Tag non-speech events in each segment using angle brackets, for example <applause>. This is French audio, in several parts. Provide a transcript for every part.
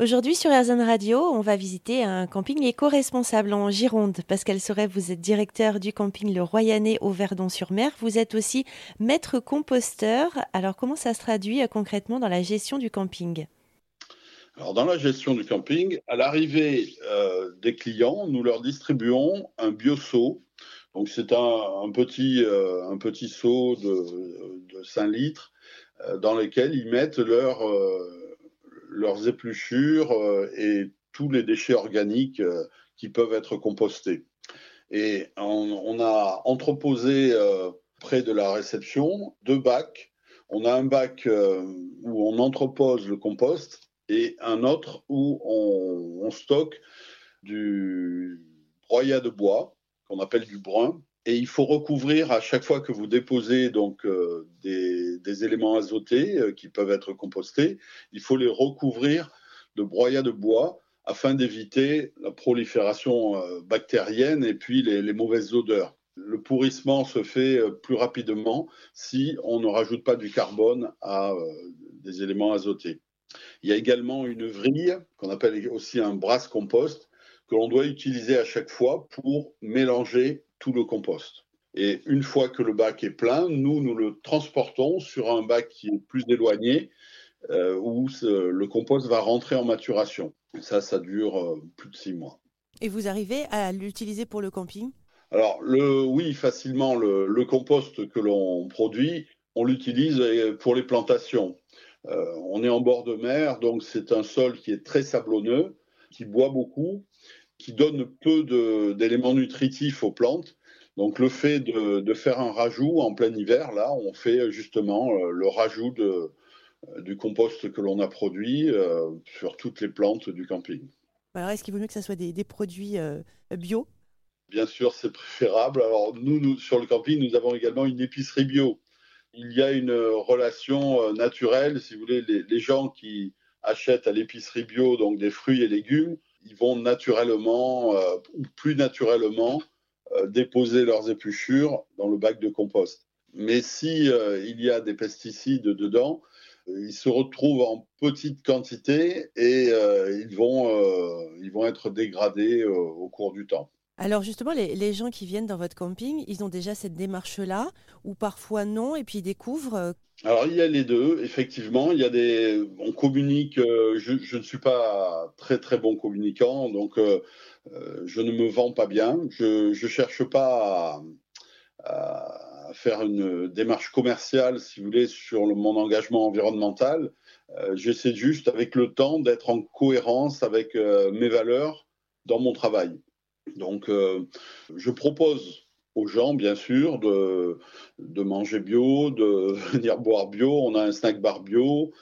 Aujourd'hui sur Airzone Radio, on va visiter un camping éco-responsable en Gironde. Pascal Soret, vous êtes directeur du camping Le Royanais au Verdon-sur-Mer. Vous êtes aussi maître composteur. Alors comment ça se traduit euh, concrètement dans la gestion du camping? Alors, dans la gestion du camping, à l'arrivée euh, des clients, nous leur distribuons un bio-seau. Donc, c'est un, petit, euh, un petit seau de 5 litres dans lequel ils mettent leur leurs épluchures euh, et tous les déchets organiques euh, qui peuvent être compostés. Et on, a entreposé euh, près de la réception deux bacs. On a un bac où on entrepose le compost et un autre où on, stocke du broyat de bois qu'on appelle du brun. Et il faut recouvrir à chaque fois que vous déposez donc des, éléments azotés euh, qui peuvent être compostés. Il faut les recouvrir de broyat de bois afin d'éviter la prolifération euh, bactérienne et puis les, mauvaises odeurs. Le pourrissement se fait euh, plus rapidement si on ne rajoute pas du carbone à des éléments azotés. Il y a également une vrille qu'on appelle aussi un brasse compost que l'on doit utiliser à chaque fois pour mélanger tout le compost. Et une fois que le bac est plein, nous, nous le transportons sur un bac qui est plus éloigné, euh, où le compost va rentrer en maturation. ça, ça dure euh, plus de six mois. Et vous arrivez à l'utiliser pour le camping? Alors, le, oui, facilement. Le, compost que l'on produit, on l'utilise euh, pour les plantations. on est en bord de mer, donc c'est un sol qui est très sablonneux, qui boit beaucoup, qui donne peu d'éléments nutritifs aux plantes donc le fait de, faire un rajout en plein hiver, là, on fait justement euh, le rajout euh, du compost que l'on a produit euh, sur toutes les plantes du camping. Alors est-ce qu'il vaut mieux que ce soit des, produits bio? Bien sûr, c'est préférable. Alors nous, sur le camping, nous avons également une épicerie bio. Il y a une relation naturelle, si vous voulez, les gens qui achètent à l'épicerie bio donc des fruits et légumes, ils vont naturellement ou plus naturellement euh, déposer leurs épluchures dans le bac de compost. Mais si euh, il y a des pesticides dedans, euh, ils se retrouvent en petite quantité et ils vont être dégradés au cours du temps. Alors justement, les, gens qui viennent dans votre camping, ils ont déjà cette démarche-là, ou parfois non, et puis ils découvrent. Alors il y a les deux, effectivement. Il y a des, on communique. je, je, ne suis pas très très bon communicant, donc euh, je ne me vends pas bien. Je ne cherche pas à, faire une démarche commerciale, si vous voulez, sur mon engagement environnemental. Euh, j'essaie juste, avec le temps, d'être en cohérence avec euh, mes valeurs dans mon travail. Donc, je propose aux gens, bien sûr, de, manger bio, de <laughs> venir boire bio. On a un snack bar bio.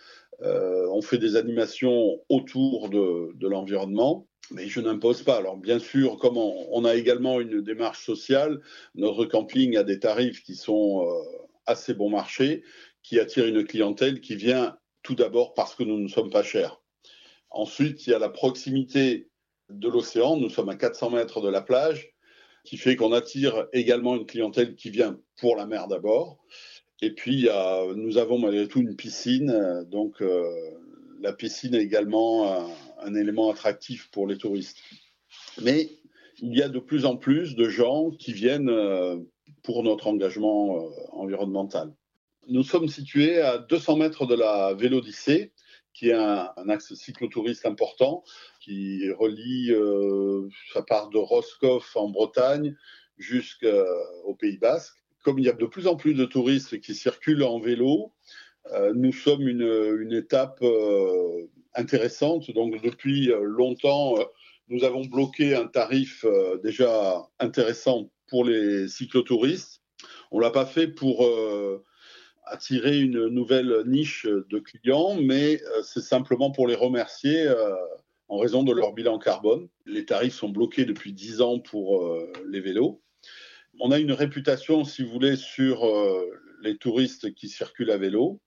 on fait des animations autour de l'environnement mais je n'impose pas. Alors bien sûr, comme on, a également une démarche sociale, notre camping a des tarifs qui sont euh, assez bon marché, qui attirent une clientèle qui vient tout d'abord parce que nous ne sommes pas chers. Ensuite, il y a la proximité de l'océan. Nous sommes à 400 mètres de la plage, qui fait qu'on attire également une clientèle qui vient pour la mer d'abord. Et puis, nous avons malgré tout une piscine, donc euh, la piscine est également un, élément attractif pour les touristes. Mais il y a de plus en plus de gens qui viennent euh, pour notre engagement euh, environnemental. Nous sommes situés à 200 mètres de la Vélodyssée, qui est un, axe cyclotouriste important, qui relie, euh, sa part de Roscoff en Bretagne jusqu'au Pays Basque. Comme il y a de plus en plus de touristes qui circulent en vélo, euh, nous sommes une, étape euh, intéressante. Donc depuis euh, longtemps, nous avons bloqué un tarif déjà intéressant pour les cyclotouristes. On ne l'a pas fait pour attirer une nouvelle niche de clients, mais c'est simplement pour les remercier en raison de leur bilan carbone. Les tarifs sont bloqués depuis 10 ans pour les vélos. On a une réputation, si vous voulez, sur les touristes qui circulent à vélo.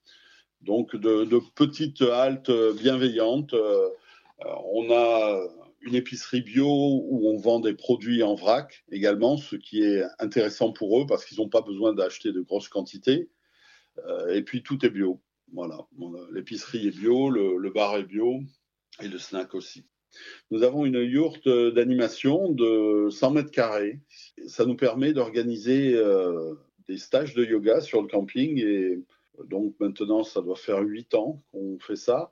Donc de, petites haltes bienveillantes. Euh, on a une épicerie bio où on vend des produits en vrac également, ce qui est intéressant pour eux parce qu'ils n'ont pas besoin d'acheter de grosses quantités. Euh, et puis tout est bio. Voilà, l'épicerie est bio, le, bar est bio. et le snack aussi. Nous avons une yourte d'animation de 100 mètres carrés. Ça nous permet d'organiser euh, des stages de yoga sur le camping et donc maintenant ça doit faire 8 ans qu'on fait ça.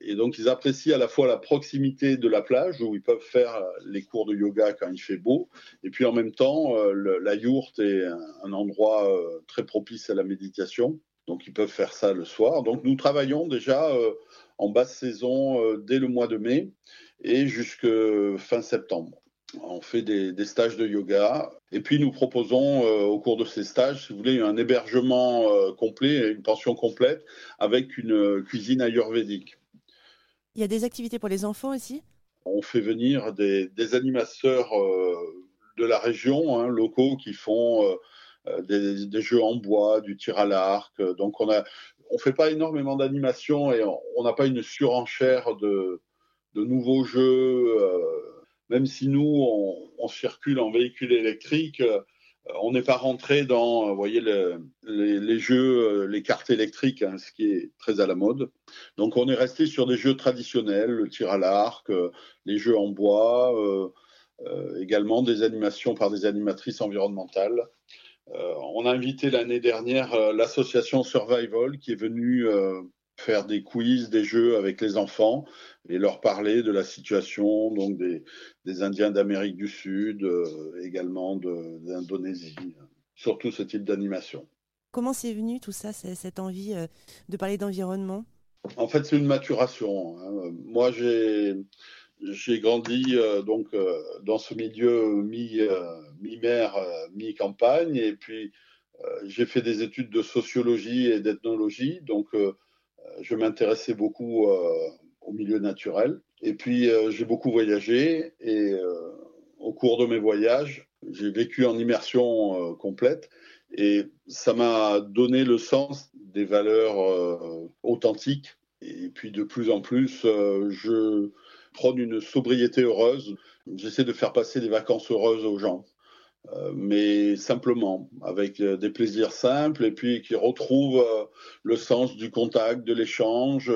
Et donc ils apprécient à la fois la proximité de la plage où ils peuvent faire les cours de yoga quand il fait beau et puis en même temps euh, la yourte est un, endroit euh, très propice à la méditation. Donc ils peuvent faire ça le soir. Donc nous travaillons déjà en basse saison dès le mois de mai et jusque fin septembre. On fait des, stages de yoga et puis nous proposons euh, au cours de ces stages, si vous voulez, un hébergement euh, complet, une pension complète avec une cuisine ayurvédique. Il y a des activités pour les enfants aussi? On fait venir des, animateurs euh, de la région, hein, locaux, qui font des, jeux en bois, du tir à l'arc. Donc on a, on fait pas énormément d'animation et on n'a pas une surenchère de, nouveaux jeux, euh, même si nous, on, circule en véhicule électrique, euh, on n'est pas rentré dans, vous voyez, les, jeux, euh, les cartes électriques, hein, ce qui est très à la mode. Donc, on est resté sur des jeux traditionnels, le tir à l'arc, les jeux en bois, également des animations par des animatrices environnementales. On a invité l'année dernière l'association Survival qui est venue faire des quiz, des jeux avec les enfants et leur parler de la situation donc des, des Indiens d'Amérique du Sud, euh, également d'Indonésie, surtout ce type d'animation. Comment c'est venu tout ça, cette envie euh, de parler d'environnement? En fait, c'est une maturation. Hein. Moi, j'ai j'ai grandi euh, donc dans ce milieu mi, mi-mer, mi-campagne, et puis j'ai fait des études de sociologie et d'ethnologie, donc je m'intéressais beaucoup euh, au milieu naturel. Et puis, euh, j'ai beaucoup voyagé et euh, au cours de mes voyages, j'ai vécu en immersion complète et ça m'a donné le sens des valeurs authentiques. Et puis, de plus en plus, je prône une sobriété heureuse. J'essaie de faire passer des vacances heureuses aux gens. Euh, mais simplement, avec euh, des plaisirs simples et puis qui retrouvent euh, le sens du contact, de l'échange,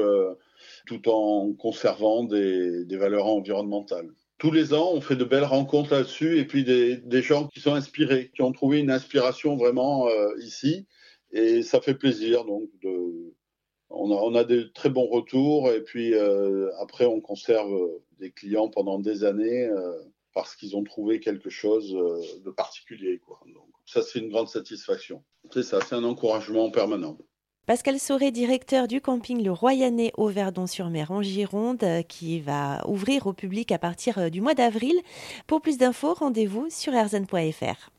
tout en conservant des, valeurs environnementales. Tous les ans, on fait de belles rencontres là-dessus et puis des, gens qui sont inspirés, qui ont trouvé une inspiration vraiment ici et ça fait plaisir. Donc, de, on, a, des très bons retours et puis après, on conserve des clients pendant des années parce qu'ils ont trouvé quelque chose euh, de particulier. Quoi. Donc, ça, c'est une grande satisfaction. C'est ça, c'est un encouragement permanent. Pascal Sauré, directeur du camping Le Royanais au Verdon-sur-Mer en Gironde, euh, qui va ouvrir au public à partir euh, du mois d'avril. Pour plus d'infos, rendez-vous sur rzn.fr.